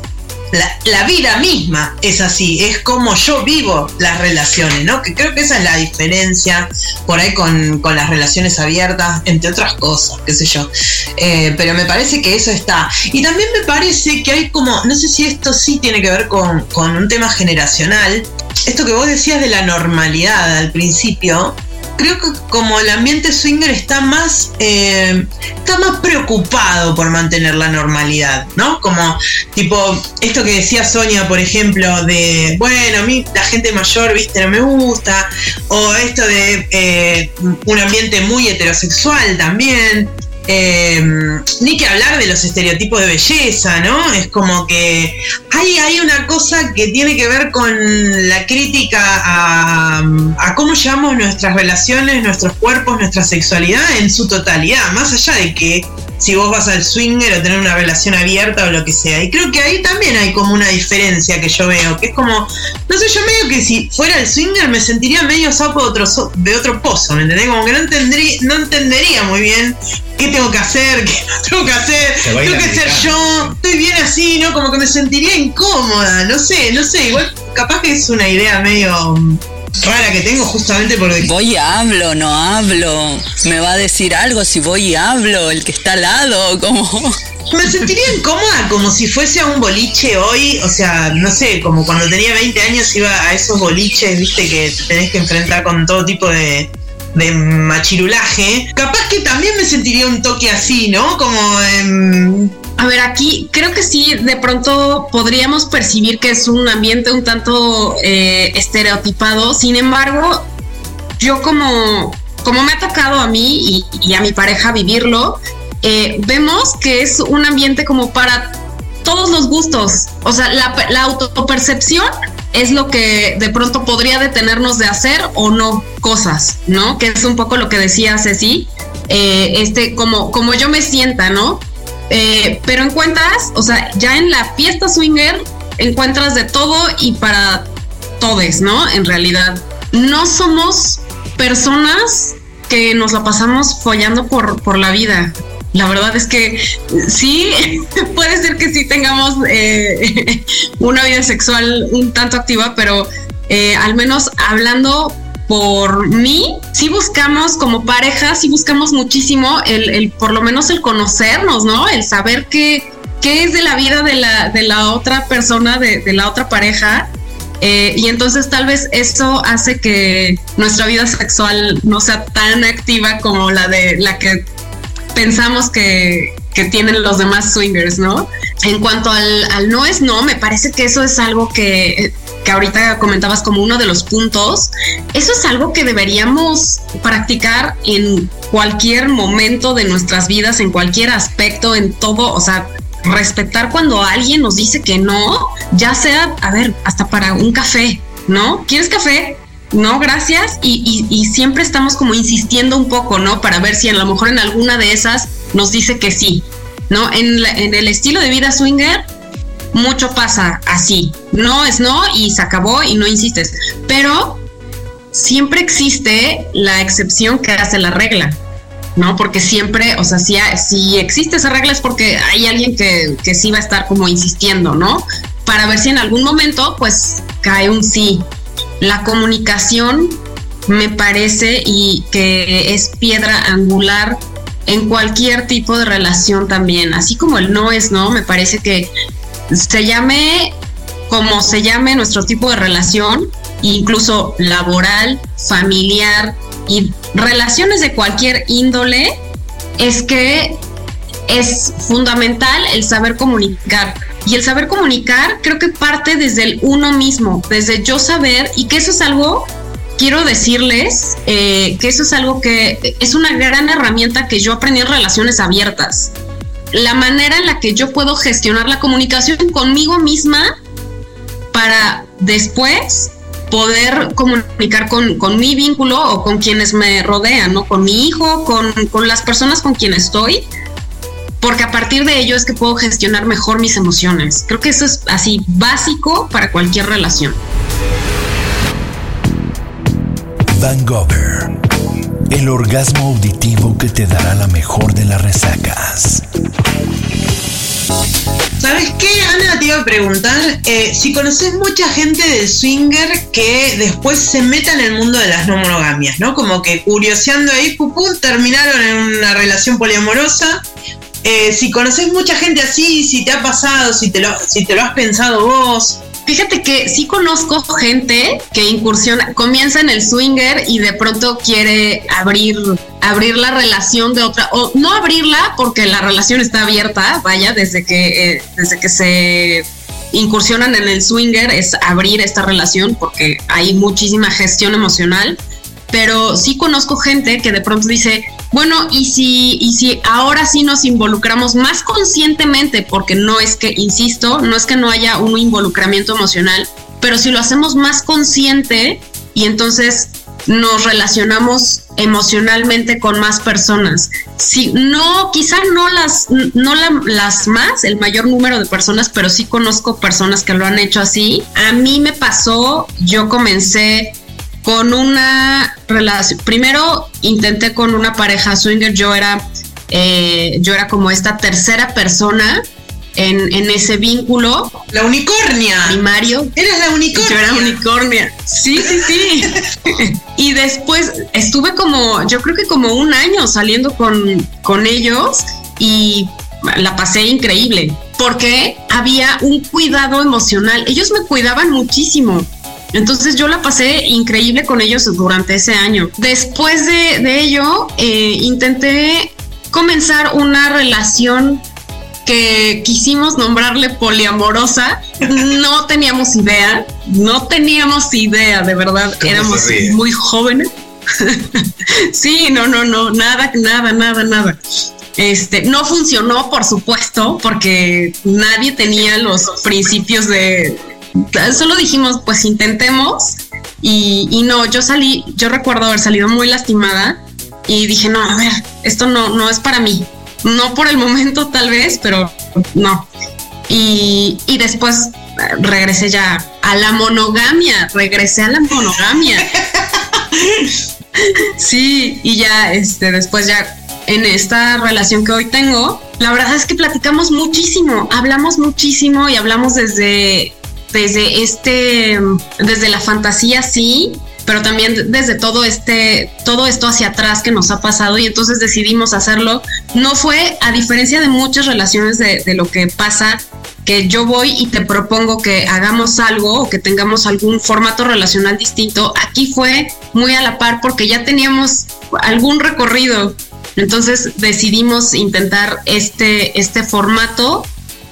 la, vida misma es así, es como yo vivo las relaciones, ¿no? Que creo que esa es la diferencia por ahí con, con las relaciones abiertas, entre otras cosas, qué sé yo. Eh, pero me parece que eso está. Y también me parece que hay como, no sé si esto sí tiene que ver con, con un tema generacional, esto que vos decías de la normalidad al principio, creo que como el ambiente swinger está más eh, está más preocupado por mantener la normalidad, ¿no? Como tipo esto que decía Sonia, por ejemplo, de bueno, a mí la gente mayor, viste, no me gusta, o esto de eh, un ambiente muy heterosexual también. Eh, ni que hablar de los estereotipos de belleza, ¿no? Es como que hay, hay una cosa que tiene que ver con la crítica a, a, cómo llevamos nuestras relaciones, nuestros cuerpos, nuestra sexualidad en su totalidad, más allá de que si vos vas al swinger o tener una relación abierta o lo que sea. Y creo que ahí también hay como una diferencia que yo veo, que es como, no sé, yo medio que si fuera el swinger me sentiría medio sapo de otro, so- de otro pozo, ¿me entendés? Como que no, entendrí, no entendería muy bien qué tengo que hacer, qué no tengo que hacer, tengo que ser americano. yo, estoy bien así, ¿no? Como que me sentiría incómoda, no sé, no sé, igual capaz que es una idea medio rara que tengo justamente porque Voy y hablo, no hablo. Me va a decir algo si voy y hablo, el que está al lado, como. Me sentiría incómoda como si fuese a un boliche hoy, o sea, no sé, como cuando tenía 20 años iba a esos boliches, viste, que te tenés que enfrentar con todo tipo de, de machirulaje. Capaz que también me sentiría un toque así, ¿no? Como em, A ver, aquí creo que sí, de pronto podríamos percibir que es un ambiente un tanto eh, estereotipado. Sin embargo, yo como, como me ha tocado a mí y, y a mi pareja vivirlo, eh, vemos que es un ambiente como para todos los gustos. O sea, la, la autopercepción es lo que de pronto podría detenernos de hacer o no cosas, ¿no? Que es un poco lo que decía Ceci, eh, este, como, como yo me sienta, ¿no? Eh, pero encuentras, o sea, ya en la fiesta swinger encuentras de todo y para todes, ¿no? En realidad, no somos personas que nos la pasamos follando por, por la vida. La verdad es que sí, puede ser que sí tengamos eh, una vida sexual un tanto activa, pero eh, al menos hablando por mí, sí buscamos como pareja, sí buscamos muchísimo el, el por lo menos el conocernos, ¿no? El saber qué, qué es de la vida de la, de la otra persona, de, de la otra pareja. Eh, y entonces tal vez eso hace que nuestra vida sexual no sea tan activa como la de la que pensamos que, que tienen los demás swingers, ¿no? En cuanto al, al no es no, me parece que eso es algo que, que ahorita comentabas como uno de los puntos. Eso es algo que deberíamos practicar en cualquier momento de nuestras vidas, en cualquier aspecto, en todo, o sea, respetar cuando alguien nos dice que no, ya sea, a ver, hasta para un café, ¿no? ¿Quieres café? No, gracias. Y, siempre estamos como insistiendo un poco, ¿no? Para ver si a lo mejor en alguna de esas nos dice que sí, ¿no? En el estilo de vida swinger, mucho pasa así. No es no y se acabó y no insistes. Pero siempre existe la excepción que hace la regla. ¿no? Porque siempre, o sea, si, si existe esa regla es porque hay alguien que, que sí va a estar como insistiendo, ¿no? Para ver si en algún momento, pues, cae un sí. La comunicación me parece y que es piedra angular en cualquier tipo de relación también, así como el no es no, me parece que se llame como se llame nuestro tipo de relación, incluso laboral, familiar y relaciones de cualquier índole, es que es fundamental el saber comunicar. Y el saber comunicar creo que parte desde el uno mismo, desde yo saber, y que eso es algo, quiero decirles, eh, que eso es algo que es una gran herramienta que yo aprendí en relaciones abiertas. La manera en la que yo puedo gestionar la comunicación conmigo misma para después poder comunicar con, con, mi vínculo o con quienes me rodean, ¿no? Con mi hijo, con, con, las personas con quienes estoy, porque a partir de ello es que puedo gestionar mejor mis emociones. Creo que eso es así básico para cualquier relación. Van Gogher, el orgasmo auditivo que te dará la mejor de las resacas. ¿Sabes qué, Ana? Te iba a preguntar eh, si conoces mucha gente del swinger que después se meta en el mundo de las no monogamias, ¿no? Como que curioseando ahí, pupú, terminaron en una relación poliamorosa. Eh, si conoces mucha gente así, si te ha pasado, si te lo, si te lo has pensado vos. Fíjate que sí conozco gente que incursiona, comienza en el swinger y de pronto quiere abrir, abrir la relación de otra, o no abrirla porque la relación está abierta, vaya, desde que, eh, desde que se incursionan en el swinger es abrir esta relación porque hay muchísima gestión emocional. Pero sí conozco gente que de pronto dice, bueno, y si, y si ahora sí nos involucramos más conscientemente, porque no es que, insisto, no es que no haya un involucramiento emocional, pero si lo hacemos más consciente, y entonces nos relacionamos emocionalmente con más personas. Sí, no, quizá no las, no las más, el mayor número de personas, pero sí conozco personas que lo han hecho así. A mí me pasó, yo comencé con una relación, primero intenté con una pareja swinger, yo era, eh, yo era como esta tercera persona en, ese vínculo. La unicornia. Primario. Eres la unicornia. Yo era unicornia. Sí, sí, sí. y después estuve como, yo creo que como un año saliendo con, con ellos y la pasé increíble porque había un cuidado emocional. Ellos me cuidaban muchísimo. Entonces yo la pasé increíble con ellos durante ese año. Después de, ello, eh, intenté comenzar una relación que quisimos nombrarle poliamorosa, no teníamos idea, no teníamos idea, de verdad, éramos muy jóvenes. sí, no, no, no, nada, nada, nada, nada. Este, no funcionó, por supuesto, porque nadie tenía los principios de. Solo dijimos, pues intentemos. Y, y no, yo salí, yo recuerdo haber salido muy lastimada y dije, no, a ver, esto no, no es para mí. No por el momento tal vez, pero no. Y, después regresé ya a la monogamia, regresé a la monogamia. sí, y ya este, después ya en esta relación que hoy tengo, la verdad es que platicamos muchísimo, hablamos muchísimo y hablamos desde, desde este, desde la fantasía, sí, pero también desde todo este, todo esto hacia atrás que nos ha pasado y entonces decidimos hacerlo. No fue, a diferencia de muchas relaciones de, lo que pasa, que yo voy y te propongo que hagamos algo o que tengamos algún formato relacional distinto. Aquí fue muy a la par porque ya teníamos algún recorrido. Entonces decidimos intentar este, este formato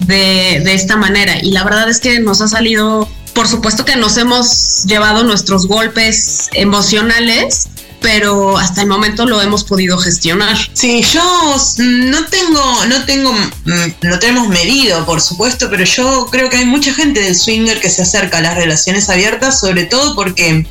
de, de esta manera. Y la verdad es que nos ha salido por supuesto que nos hemos llevado nuestros golpes emocionales, pero hasta el momento lo hemos podido gestionar. Sí, yo no tengo, no tengo, mm, no tenemos medido, por supuesto, pero yo creo que hay mucha gente del swinger que se acerca a las relaciones abiertas, sobre todo porque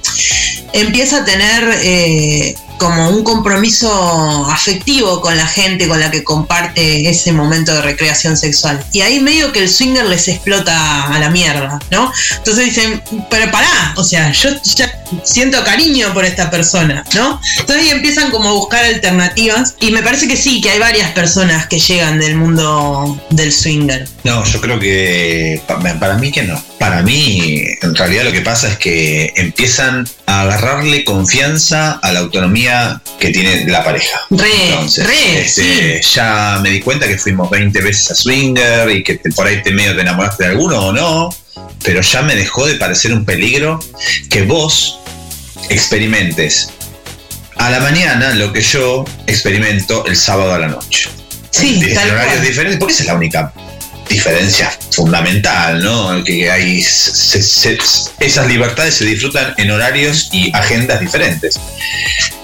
empieza a tener eh, como un compromiso afectivo con la gente con la que comparte ese momento de recreación sexual. Y ahí medio que el swinger les explota a la mierda, ¿no? Entonces dicen, pero pará, o sea, yo ya siento cariño por esta persona, ¿no? Entonces ahí empiezan como a buscar alternativas y me parece que sí, que hay varias personas que llegan del mundo del swinger. No, yo creo que para mí que no. Para mí, en realidad lo que pasa es que empiezan a agarrarle confianza a la autonomía que tiene la pareja. Re, re, este, Ya me di cuenta que fuimos 20 veces a Swinger y que por ahí te medio te enamoraste de alguno o no, pero ya me dejó de parecer un peligro que vos experimentes a la mañana lo que yo experimento el sábado a la noche. Sí, en horarios diferentes, porque esa es la única diferencia fundamental, ¿no? Que hay esas libertades se disfrutan en horarios y agendas diferentes.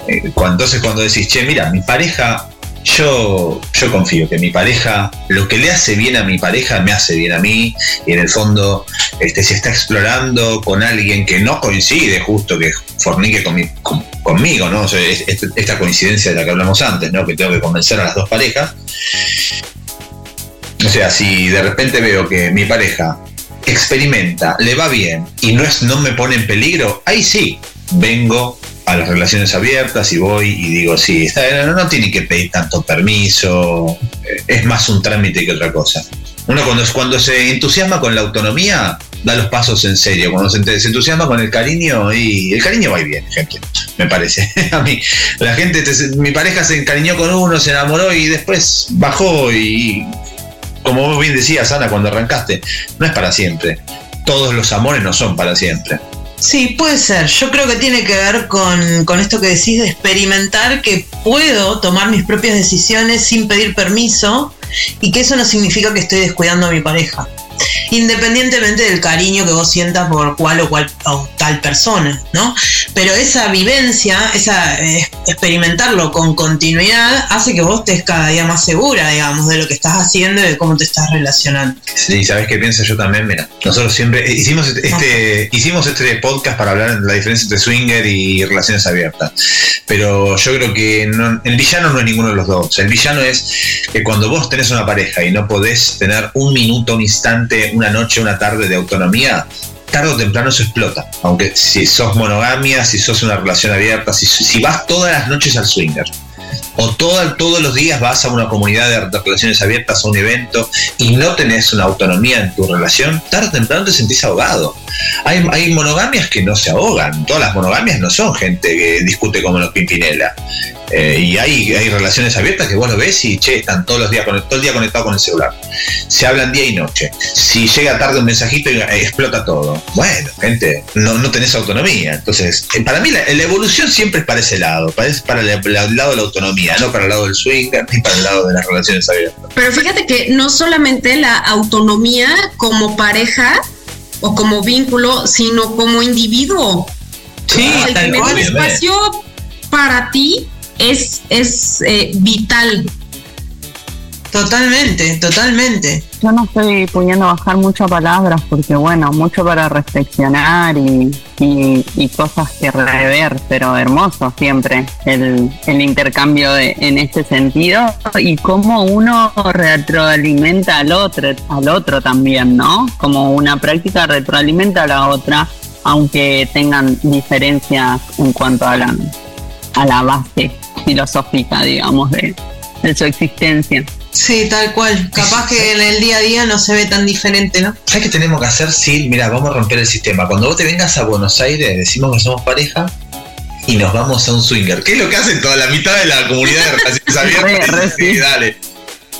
Eh, entonces cuando decís, che, mira, mi pareja, yo, yo confío que mi pareja, lo que le hace bien a mi pareja me hace bien a mí, y en el fondo, este, si está explorando con alguien que no coincide justo, que fornique conmigo, ¿no? esta coincidencia de la que hablamos antes, ¿no? Que tengo que convencer a las dos parejas o sea, si de repente veo que mi pareja experimenta, le va bien y no, es, no me pone en peligro, ahí sí, vengo a las relaciones abiertas y voy y digo, sí, no, no tiene que pedir tanto permiso, eh, es más un trámite que otra cosa. Uno cuando, cuando se entusiasma con la autonomía, da los pasos en serio. Cuando se, entusiasma con el cariño, y el cariño va y viene, gente, me parece. a mí, la gente, mi pareja se encariñó con uno, se enamoró y después bajó y como vos bien decías, Ana, cuando arrancaste, no es para siempre. Todos los amores no son para siempre. Sí, puede ser. Yo creo que tiene que ver con, con, esto que decís de experimentar que puedo tomar mis propias decisiones sin pedir permiso y que eso no significa que estoy descuidando a mi pareja. Independientemente del cariño que vos sientas por cual o cual o tal persona, ¿no? Pero esa vivencia, esa eh, experimentarlo con continuidad hace que vos estés cada día más segura, digamos, de lo que estás haciendo y de cómo te estás relacionando. Sí, ¿sabes qué pienso yo también? Mira, nosotros siempre hicimos este, hicimos este podcast para hablar de la diferencia entre swinger y relaciones abiertas. Pero yo creo que el villano no es ninguno de los dos. El villano es que cuando vos tenés una pareja y no podés tener un minuto, un instante, una noche, una tarde de autonomía, tarde o temprano se explota. Aunque si sos monogamia, si sos una relación abierta, si, si vas todas las noches al swinger o todos los días vas a una comunidad de relaciones abiertas, a un evento, y no tenés una autonomía en tu relación, tarde o temprano te sentís ahogado. Hay, hay monogamias que no se ahogan, todas las monogamias no son gente que discute como los Pimpinela. Eh, y hay, hay relaciones abiertas que vos lo ves y che, están todos los días todo el día conectados con el celular. Se hablan día y noche. Si llega tarde un mensajito y explota todo. Bueno, gente, no, no tenés autonomía. Entonces, eh, para mí la, evolución siempre es para ese lado, para, para el, lado de la autonomía, no para el lado del swing ni para el lado de las relaciones abiertas. Pero fíjate que no solamente la autonomía como pareja o como vínculo, sino como individuo. Sí, el tener espacio para ti es, es eh, vital. Totalmente, totalmente. Yo no estoy pudiendo bajar muchas palabras porque, bueno, mucho para reflexionar y, y, cosas que rever, pero hermoso siempre el, el intercambio de, en este sentido y cómo uno retroalimenta al otro, al otro también, ¿no? Como una práctica retroalimenta a la otra, aunque tengan diferencias en cuanto a la, a la base filosófica, digamos, de, su existencia. Sí, tal cual. Capaz que en el día a día no se ve tan diferente, ¿no? ¿Sabes qué tenemos que hacer? Sí, mira, vamos a romper el sistema. Cuando vos te vengas a Buenos Aires, decimos que somos pareja y nos vamos a un swinger. ¿Qué es lo que hacen toda la mitad de la comunidad de relaciones abiertas? sí, dale.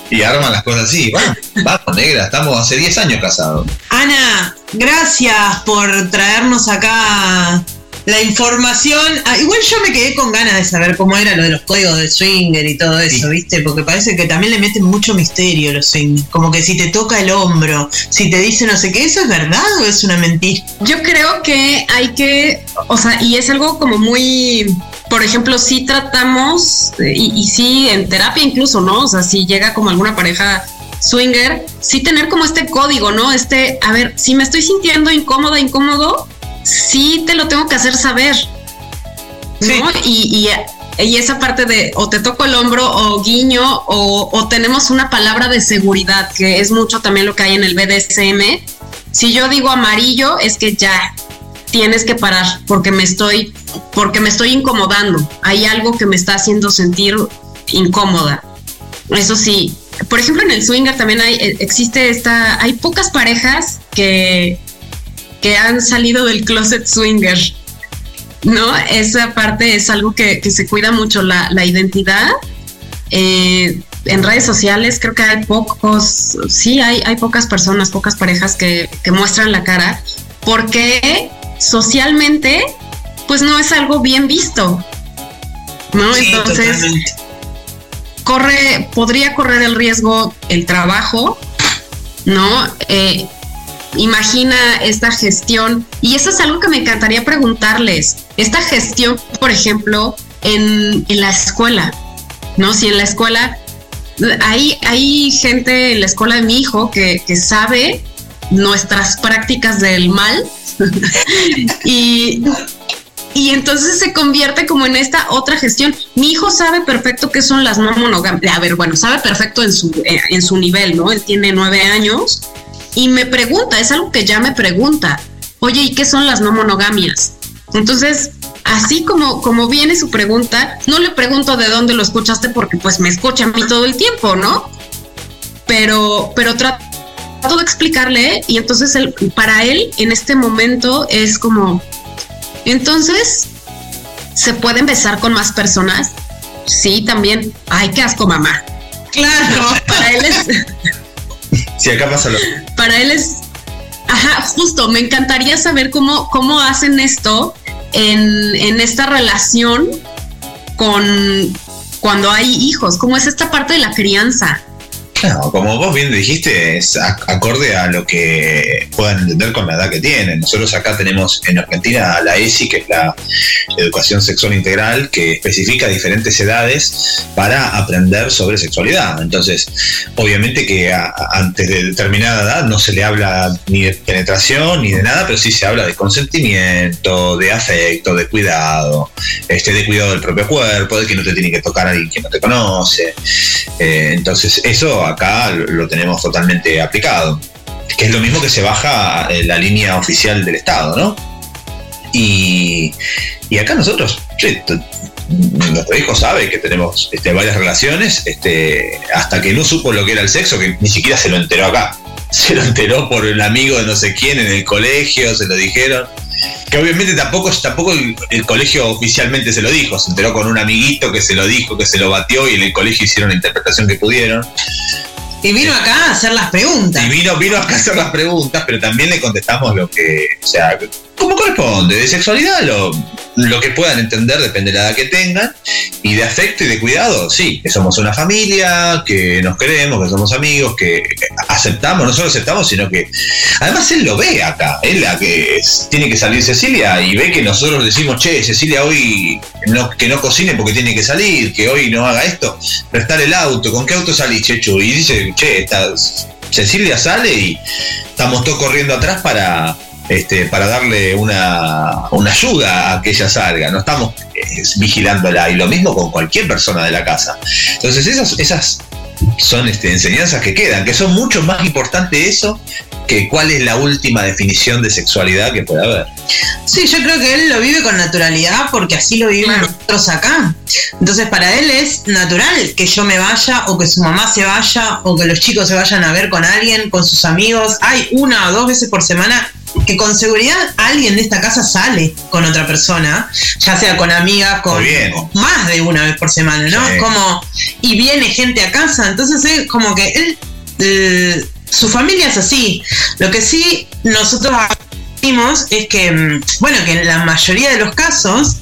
Y arman las cosas así. Vamos, vamos, negra, estamos hace 10 años casados. Ana, gracias por traernos acá la información. Ah, igual yo me quedé con ganas de saber cómo era lo de los códigos de swinger y todo eso, ¿viste? Porque parece que también le meten mucho misterio los swingers. Como que si te toca el hombro, si te dice no sé qué, ¿eso es verdad o es una mentira? Yo creo que hay que, o sea, y es algo como muy. Por ejemplo, si tratamos, y, y sí, en terapia incluso, ¿no? O sea, si llega como alguna pareja swinger, sí tener como este código, ¿no? Este, a ver, si me estoy sintiendo incómoda, incómodo, sí te lo tengo que hacer saber. ¿no? Y, esa parte de o te toco el hombro o guiño o, tenemos una palabra de seguridad, que es mucho también lo que hay en el BDSM. Si yo digo amarillo, es que ya tienes que parar porque me estoy, porque me estoy incomodando. Hay algo que me está haciendo sentir incómoda. Eso sí. Por ejemplo, en el swinger también hay, existe esta, hay pocas parejas que que han salido del closet swinger. ¿No? Esa parte es algo que, se cuida mucho, la, identidad. Eh, en redes sociales creo que hay pocos, sí, hay, hay pocas personas, pocas parejas que, muestran la cara, porque socialmente, pues no es algo bien visto. ¿No? Entonces, corre, podría correr el riesgo el trabajo, ¿no? Eh, imagina esta gestión, y eso es algo que me encantaría preguntarles, esta gestión, por ejemplo, en, la escuela, ¿no? Si en la escuela hay, hay gente en la escuela de mi hijo que, sabe nuestras prácticas del mal y, y entonces se convierte como en esta otra gestión. Mi hijo sabe perfecto qué son las no monogamias. A ver, bueno, sabe perfecto en su, en su nivel, ¿no? Él tiene nueve años y me pregunta, es algo que ya me pregunta, oye, ¿y qué son las no monogamias? Entonces, así como, como viene su pregunta, no le pregunto de dónde lo escuchaste porque pues me escucha a mí todo el tiempo, ¿no? Pero, pero trato de explicarle y entonces él, para él en este momento es como, entonces, ¿se pueden besar con más personas? Sí, también. Ay, qué asco, mamá. Claro, para él es... Sí, acá pasa lo. Para él es. Ajá, justo, me encantaría saber cómo, cómo hacen esto en, en esta relación con cuando hay hijos, cómo es esta parte de la crianza. No, como vos bien dijiste, es acorde a lo que puedan entender con la edad que tienen. Nosotros acá tenemos en Argentina la ESI, que es la Educación Sexual Integral, que especifica diferentes edades para aprender sobre sexualidad. Entonces, obviamente que antes de determinada edad no se le habla ni de penetración ni de nada, pero sí se habla de consentimiento, de afecto, de cuidado, este, de cuidado del propio cuerpo, de que no te tiene que tocar alguien que no te conoce. Eh, entonces, eso acá lo tenemos totalmente aplicado, que es lo mismo que se baja en la línea oficial del Estado, ¿no? Y, acá nosotros, nuestro hijo sabe que tenemos este, varias relaciones, este, hasta que no supo lo que era el sexo, que ni siquiera se lo enteró acá. Se lo enteró por el amigo de no sé quién en el colegio, se lo dijeron. Que obviamente tampoco, tampoco el, colegio oficialmente se lo dijo, se enteró con un amiguito que se lo dijo, que se lo batió y en el colegio hicieron la interpretación que pudieron. Y vino acá a hacer las preguntas. Y vino, vino acá a hacer las preguntas, pero también le contestamos lo que, o sea, como corresponde. De sexualidad, lo, lo que puedan entender depende de la edad que tengan. Y de afecto y de cuidado, sí, que somos una familia, que nos queremos, que somos amigos, que aceptamos, no solo aceptamos, sino que además él lo ve acá. Él la que tiene que salir Cecilia y ve que nosotros decimos, che, Cecilia hoy no, que no cocine porque tiene que salir, que hoy no haga esto, prestar el auto, ¿con qué auto salís, Chechu? Y dice, che, Cecilia sale y estamos todos corriendo atrás para este, para darle una, ayuda a que ella salga. No estamos eh, vigilándola. Y lo mismo con cualquier persona de la casa. Entonces, esas, esas son este, enseñanzas que quedan, que son mucho más importantes eso que cuál es la última definición de sexualidad que puede haber. Sí, yo creo que él lo vive con naturalidad porque así lo vivimos nosotros acá. Entonces para él es natural que yo me vaya o que su mamá se vaya o que los chicos se vayan a ver con alguien, con sus amigos. Hay una o dos veces por semana que con seguridad alguien de esta casa sale con otra persona, ya sea con amigas, con más de una vez por semana, ¿no? Como, y viene gente a casa, entonces es como que él, eh, su familia es así. Lo que sí nosotros vimos es que, mm, bueno, que en la mayoría de los casos,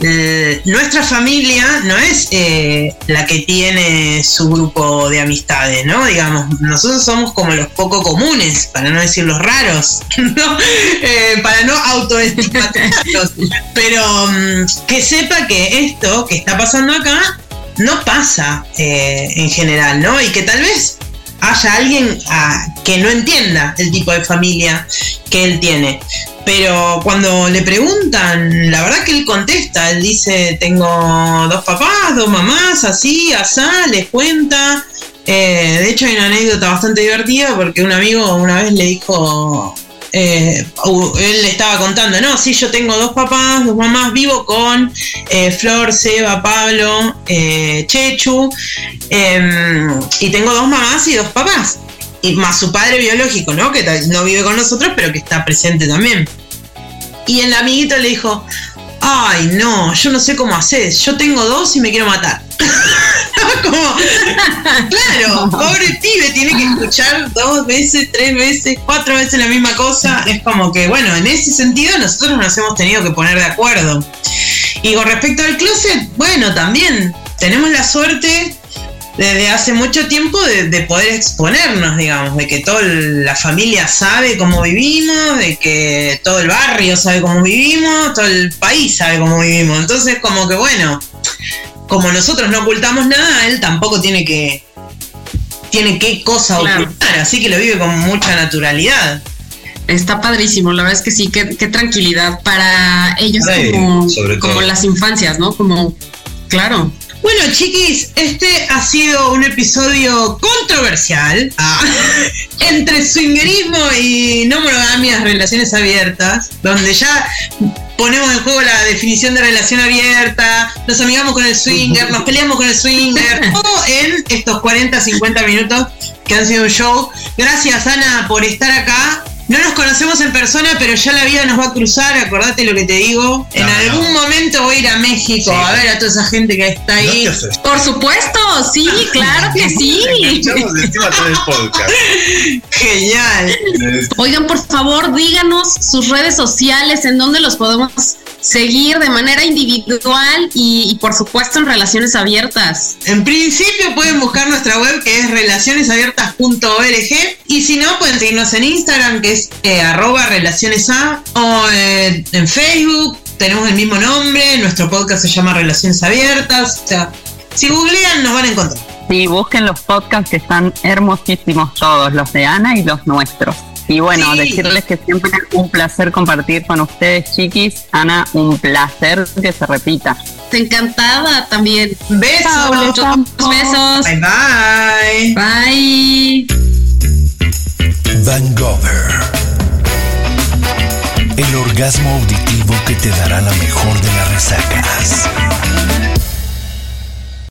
eh, nuestra familia no es eh, la que tiene su grupo de amistades, ¿no? Digamos, nosotros somos como los poco comunes, para no decir los raros, ¿no? Eh, para no autoestigmatizarlos. Pero mm, que sepa que esto que está pasando acá no pasa en general, ¿no? Y que tal vez haya alguien ah, que no entienda el tipo de familia que él tiene. Pero cuando le preguntan, la verdad que él contesta, él dice, tengo dos papás, dos mamás, así, asá, les cuenta. Eh, de hecho hay una anécdota bastante divertida porque un amigo una vez le dijo, eh, él le estaba contando, no, sí, yo tengo dos papás, dos mamás, vivo con eh, Flor, Seba, Pablo, Chechu, em, y tengo dos mamás y dos papás y más su padre biológico, ¿no? Que no vive con nosotros, pero que está presente también. Y el amiguito le dijo, ay, no, yo no sé cómo haces, yo tengo dos y me quiero matar. como, claro, pobre pibe, tiene que escuchar dos veces, tres veces, cuatro veces la misma cosa. Es como que, bueno, en ese sentido nosotros nos hemos tenido que poner de acuerdo. Y con respecto al closet, bueno, también tenemos la suerte desde hace mucho tiempo de, poder exponernos, digamos, de que toda la familia sabe cómo vivimos, de que todo el barrio sabe cómo vivimos, todo el país sabe cómo vivimos. Entonces, como que bueno, como nosotros no ocultamos nada, él tampoco tiene que tiene qué cosa ocultar, así que lo vive con mucha naturalidad. Está padrísimo, la verdad es que sí, qué, tranquilidad para ellos como, como las infancias, ¿no? Como, claro. Bueno, chiquis, este ha sido un episodio controversial ah, entre swingerismo y no monogamias, relaciones abiertas, donde ya ponemos en juego la definición de relación abierta, nos amigamos con el swinger, nos peleamos con el swinger, todo en estos 40, 50 minutos que han sido un show. Gracias, Ana, por estar acá. No nos conocemos en persona, pero ya la vida nos va a cruzar, acordate lo que te digo. En algún momento voy a ir a México a ver a toda esa gente que está ahí. Por supuesto, sí, claro que sí. Genial. Oigan, por favor, díganos sus redes sociales, en dónde los podemos seguir de manera individual y, y, por supuesto en relaciones abiertas. En principio pueden buscar nuestra web que es relacionesabiertas.org y si no pueden seguirnos en Instagram que es eh, arroba relacionesa o eh, en Facebook tenemos el mismo nombre, nuestro podcast se llama Relaciones Abiertas, o sea, si googlean nos van a encontrar. Sí, busquen los podcasts que están hermosísimos todos, los de Ana y los nuestros. Y bueno, Sí. decirles que siempre es un placer compartir con ustedes, chiquis. Ana, un placer que se repita. Encantada también. Besos. Chao. Besos. Bye bye. Bye. Van Gogher. El orgasmo auditivo que te dará la mejor de las resacas.